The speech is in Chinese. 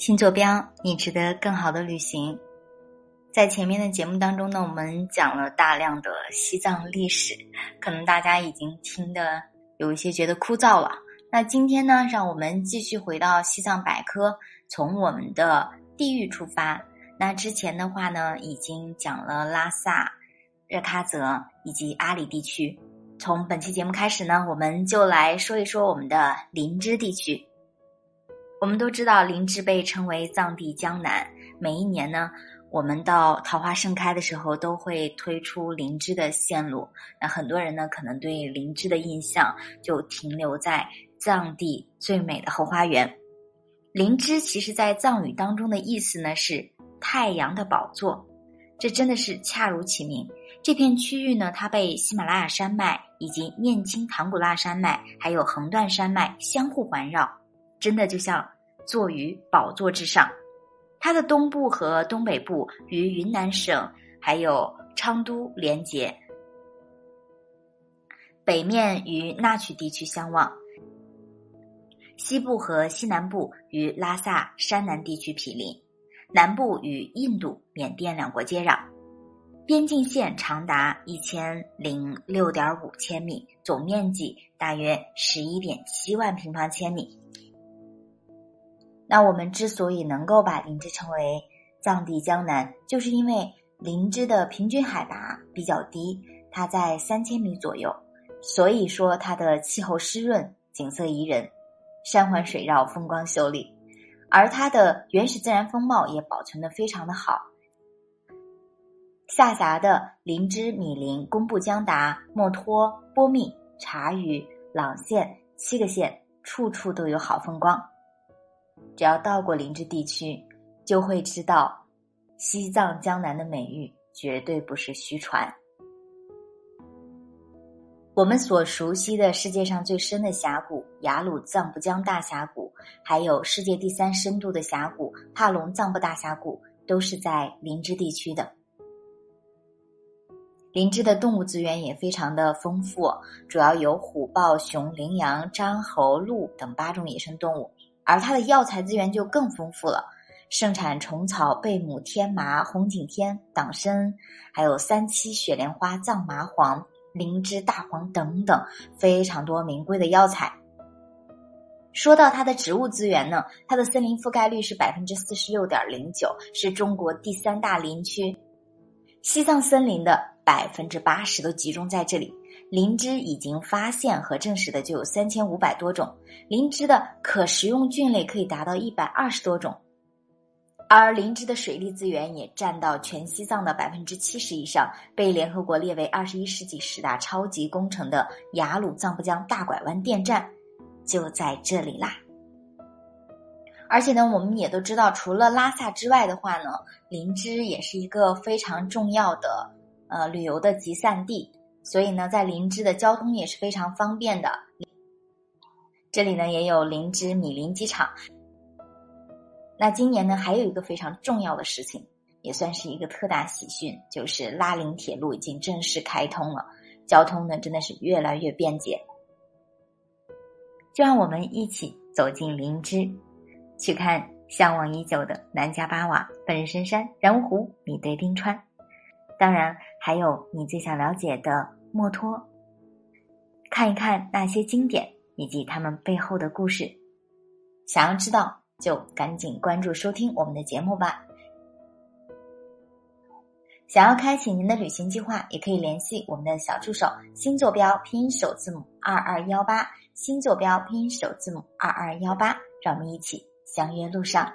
新坐标，你值得更好的旅行。在前面的节目当中呢，我们讲了大量的西藏历史，可能大家已经听得有一些觉得枯燥了。那今天呢，让我们继续回到西藏百科，从我们的地域出发。那之前的话呢，已经讲了拉萨、热喀则以及阿里地区。从本期节目开始呢，我们就来说一说我们的林芝地区。我们都知道，林芝被称为藏地江南。每一年呢，我们到桃花盛开的时候，都会推出林芝的线路。那很多人呢，可能对林芝的印象就停留在藏地最美的后花园。林芝其实在藏语当中的意思呢是太阳的宝座，这真的是恰如其名。这片区域呢，它被喜马拉雅山脉。以及念青唐古拉山脉，还有横断山脉相互环绕，真的就像坐于宝座之上。它的东部和东北部与云南省还有昌都连接，北面与纳曲地区相望，西部和西南部与拉萨山南地区毗邻，南部与印度、缅甸两国接壤。边境线长达一千零六点五千米，总面积大约十一点七万平方千米。那我们之所以能够把林芝称为藏地江南，就是因为林芝的平均海拔比较低，它在三千米左右，所以说它的气候湿润，景色宜人，山环水绕，风光秀丽，而它的原始自然风貌也保存的非常的好。下辖的林芝、米林、工布江达、墨脱、波密、察隅、朗县七个县，处处都有好风光。只要到过林芝地区，就会知道西藏江南的美誉绝对不是虚传。我们所熟悉的世界上最深的峡谷雅鲁藏布江大峡谷，还有世界第三深度的峡谷帕隆藏布大峡谷，都是在林芝地区的。林芝的动物资源也非常的丰富，主要有虎、豹、熊、羚羊、獐、猴、鹿等八种野生动物，而它的药材资源就更丰富了，盛产虫草、贝母、天麻、红景天、党参，还有三七、雪莲花、藏麻黄、灵芝、大黄等等非常多名贵的药材。说到它的植物资源呢，它的森林覆盖率是百分之四十六点零九，是中国第三大林区，西藏森林的。百分之八十都集中在这里。灵芝已经发现和证实的就有三千五百多种，灵芝的可食用菌类可以达到一百二十多种，而灵芝的水利资源也占到全西藏的百分之七十以上，被联合国列为二十一世纪十大超级工程的雅鲁藏布江大拐弯电站就在这里啦。而且呢，我们也都知道，除了拉萨之外的话呢，灵芝也是一个非常重要的。呃，旅游的集散地，所以呢，在林芝的交通也是非常方便的。这里呢，也有林芝米林机场。那今年呢，还有一个非常重要的事情，也算是一个特大喜讯，就是拉林铁路已经正式开通了，交通呢真的是越来越便捷。就让我们一起走进林芝，去看向往已久的南迦巴瓦、本日深山、然乌湖、米堆冰川。当然，还有你最想了解的墨脱，看一看那些经典以及他们背后的故事。想要知道，就赶紧关注收听我们的节目吧。想要开启您的旅行计划，也可以联系我们的小助手新坐标拼音首字母二二幺八，新坐标拼音首字母二二幺八，让我们一起相约路上。